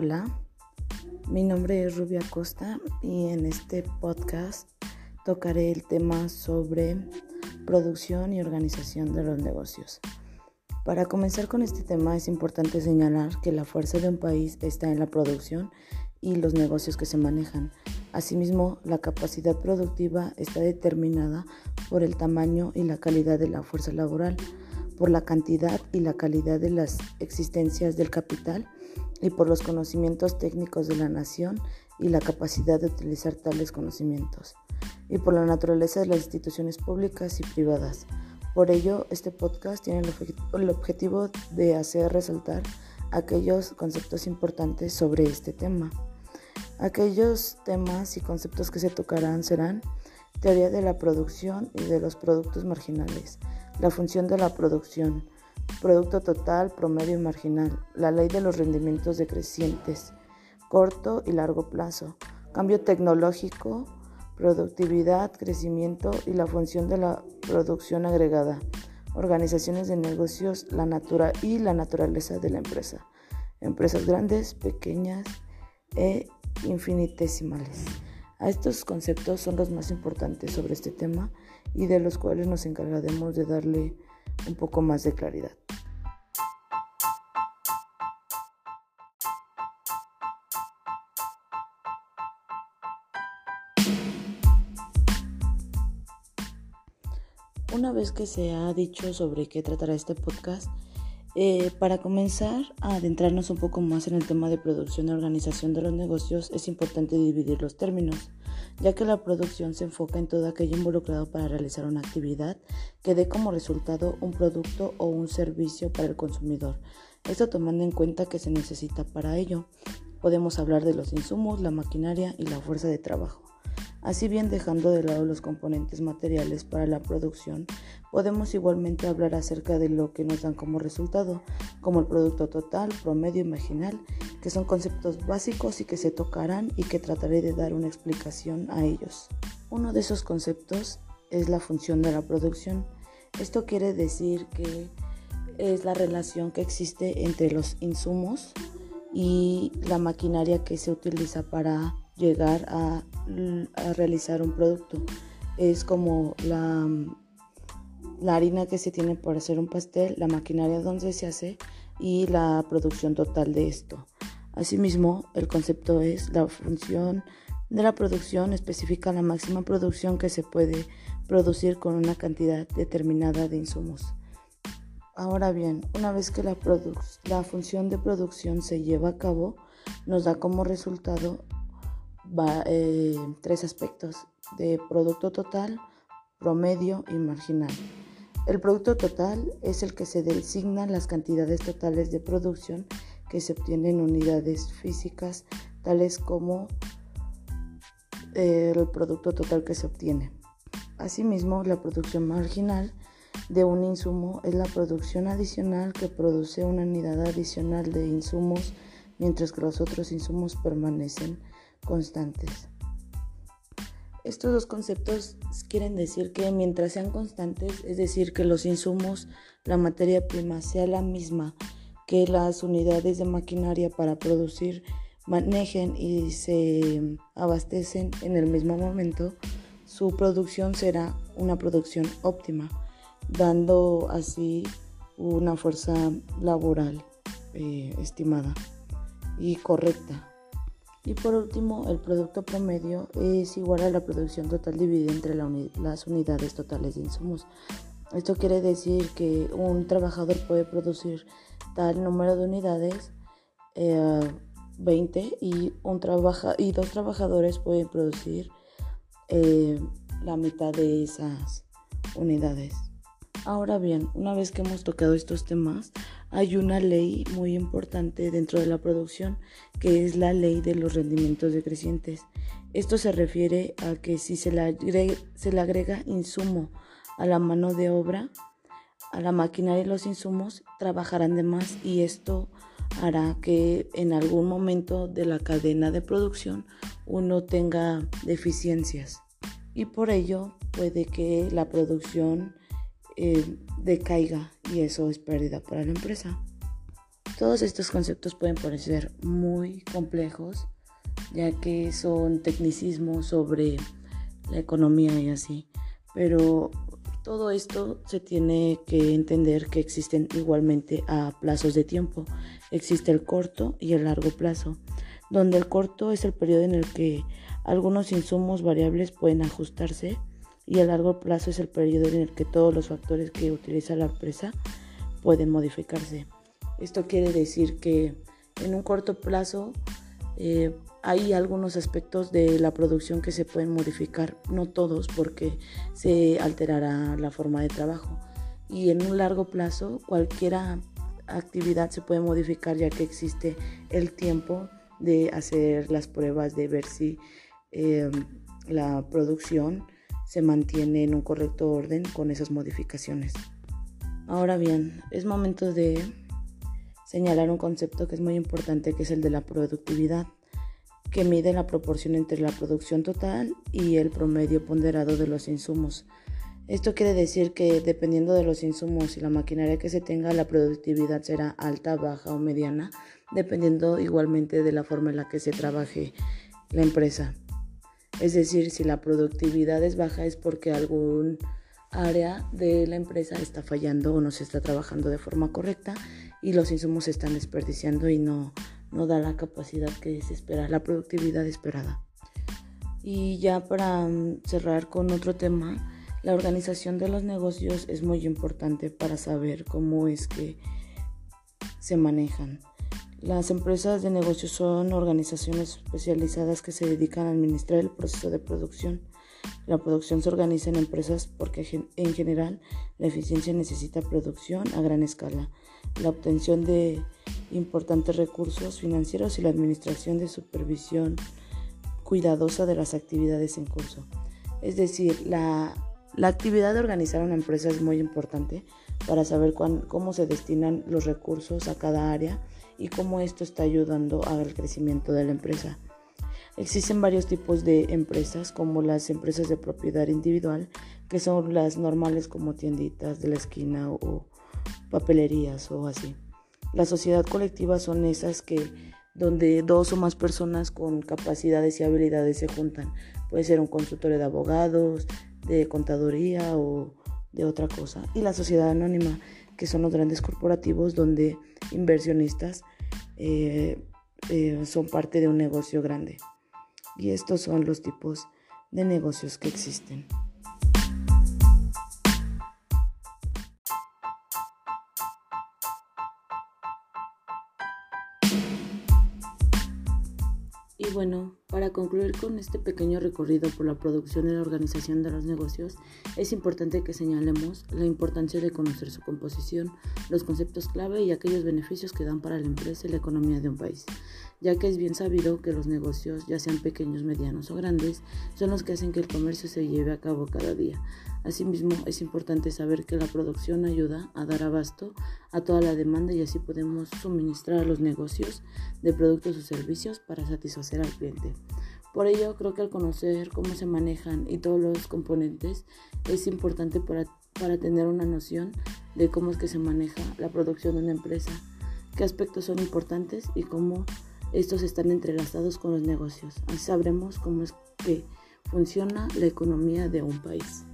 Hola, mi nombre es Rubia Costa y en este podcast tocaré el tema sobre producción y organización de los negocios. Para comenzar con este tema es importante señalar que la fuerza de un país está en la producción y los negocios que se manejan. Asimismo, la capacidad productiva está determinada por el tamaño y la calidad de la fuerza laboral, por la cantidad y la calidad de las existencias del capital y por los conocimientos técnicos de la nación y la capacidad de utilizar tales conocimientos, y por la naturaleza de las instituciones públicas y privadas. Por ello, este podcast tiene el, objetivo de hacer resaltar aquellos conceptos importantes sobre este tema. Aquellos temas y conceptos que se tocarán serán teoría de la producción y de los productos marginales, la función de la producción, Producto total, promedio y marginal. La ley de los rendimientos decrecientes, corto y largo plazo. Cambio tecnológico, productividad, crecimiento y la función de la producción agregada. Organizaciones de negocios la natura y la naturaleza de la empresa. Empresas grandes, pequeñas e infinitesimales. A estos conceptos son los más importantes sobre este tema y de los cuales nos encargaremos de darle un poco más de claridad. Una vez que se ha dicho sobre qué tratará este podcast, eh, para comenzar a adentrarnos un poco más en el tema de producción y organización de los negocios, es importante dividir los términos, ya que la producción se enfoca en todo aquello involucrado para realizar una actividad que dé como resultado un producto o un servicio para el consumidor. Esto tomando en cuenta que se necesita para ello. Podemos hablar de los insumos, la maquinaria y la fuerza de trabajo. Así bien dejando de lado los componentes materiales para la producción, podemos igualmente hablar acerca de lo que nos dan como resultado, como el producto total, promedio y marginal, que son conceptos básicos y que se tocarán y que trataré de dar una explicación a ellos. Uno de esos conceptos es la función de la producción. Esto quiere decir que es la relación que existe entre los insumos y la maquinaria que se utiliza para llegar a, realizar un producto. Es como la, la harina que se tiene para hacer un pastel, la maquinaria donde se hace y la producción total de esto. Asimismo, el concepto es la función de la producción especifica la máxima producción que se puede producir con una cantidad determinada de insumos. Ahora bien, una vez que la, la función de producción se lleva a cabo, nos da como resultado eh, tres aspectos de producto total, promedio y marginal. El producto total es el que se designan las cantidades totales de producción que se obtienen en unidades físicas, tales como eh, el producto total que se obtiene. Asimismo, la producción marginal de un insumo es la producción adicional que produce una unidad adicional de insumos mientras que los otros insumos permanecen constantes. Estos dos conceptos quieren decir que mientras sean constantes, es decir, que los insumos, la materia prima sea la misma, que las unidades de maquinaria para producir manejen y se abastecen en el mismo momento, su producción será una producción óptima, dando así una fuerza laboral eh, estimada y correcta. Y por último, el producto promedio es igual a la producción total dividida entre las unidades totales de insumos. Esto quiere decir que un trabajador puede producir tal número de unidades, 20, eh, y, un trabaja y dos trabajadores pueden producir eh, la mitad de esas unidades. Ahora bien, una vez que hemos tocado estos temas, hay una ley muy importante dentro de la producción que es la ley de los rendimientos decrecientes. Esto se refiere a que si se le agrega, insumo a la mano de obra, a la maquinaria y los insumos, trabajarán de más y esto hará que en algún momento de la cadena de producción uno tenga deficiencias y por ello puede que la producción eh, decaiga y eso es pérdida para la empresa. Todos estos conceptos pueden parecer muy complejos, ya que son tecnicismos sobre la economía y así, pero todo esto se tiene que entender que existen igualmente a plazos de tiempo. Existe el corto y el largo plazo, donde el corto es el periodo en el que algunos insumos variables pueden ajustarse y el largo plazo es el periodo en el que todos los factores que utiliza la empresa pueden modificarse. Esto quiere decir que en un corto plazo eh, hay algunos aspectos de la producción que se pueden modificar, no todos porque se alterará la forma de trabajo. Y en un largo plazo cualquier actividad se puede modificar ya que existe el tiempo de hacer las pruebas, de ver si em, la producción se mantiene en un correcto orden con esas modificaciones. Ahora bien, es momento de señalar un concepto que es muy importante, que es el de la productividad, que mide la proporción entre la producción total y el promedio ponderado de los insumos. Esto quiere decir que dependiendo de los insumos y la maquinaria que se tenga, la productividad será alta, baja o mediana, dependiendo igualmente de la forma en la que se trabaje la empresa. Es decir, si la productividad es baja es porque algún área de la empresa está fallando o no se está trabajando de forma correcta y los insumos se están desperdiciando y no, no da la capacidad que se espera, la productividad esperada. Y ya para mm, cerrar con otro tema, la organización de los negocios es muy importante para saber cómo es que se manejan. Las empresas de negocios son organizaciones especializadas que se dedican a administrar el proceso de producción la producción se organiza en empresas porque en general la eficiencia necesita producción a gran escala, la obtención de importantes recursos financieros y la administración de supervisión cuidadosa de las actividades en curso. Es decir, la, actividad de organizar una empresa es muy importante para saber cómo se destinan los recursos a cada área y cómo esto está ayudando al crecimiento de la empresa. Existen varios tipos de empresas, como las empresas de propiedad individual, que son las normales como tienditas de la esquina o papelerías o así. La sociedad colectiva son esas que donde dos o más personas con capacidades y habilidades se juntan. Puede ser un consultorio de abogados, de contaduría o de otra cosa. Y la sociedad anónima, que son los grandes corporativos donde inversionistas eh, eh, son parte de un negocio grande. Y estos son los tipos de negocios que existen. Y bueno, para concluir con este pequeño recorrido por la producción y la organización de los negocios, es importante que señalemos la importancia de conocer su composición, los conceptos clave y aquellos beneficios que dan para la empresa y la economía de un país, ya que es bien sabido que los negocios, ya sean pequeños, medianos o grandes, son los que hacen que el comercio se lleve a cabo cada día. Asimismo, es importante saber que la producción ayuda a dar abasto a toda la demanda y así podemos suministrar a los negocios de productos o servicios para satisfacer al cliente. Por ello, creo que al conocer cómo se manejan y todos los componentes es importante para, para tener una noción de cómo es que se maneja la producción de una empresa, qué aspectos son importantes y cómo estos están entrelazados con los negocios. Así sabremos cómo es que funciona la economía de un país.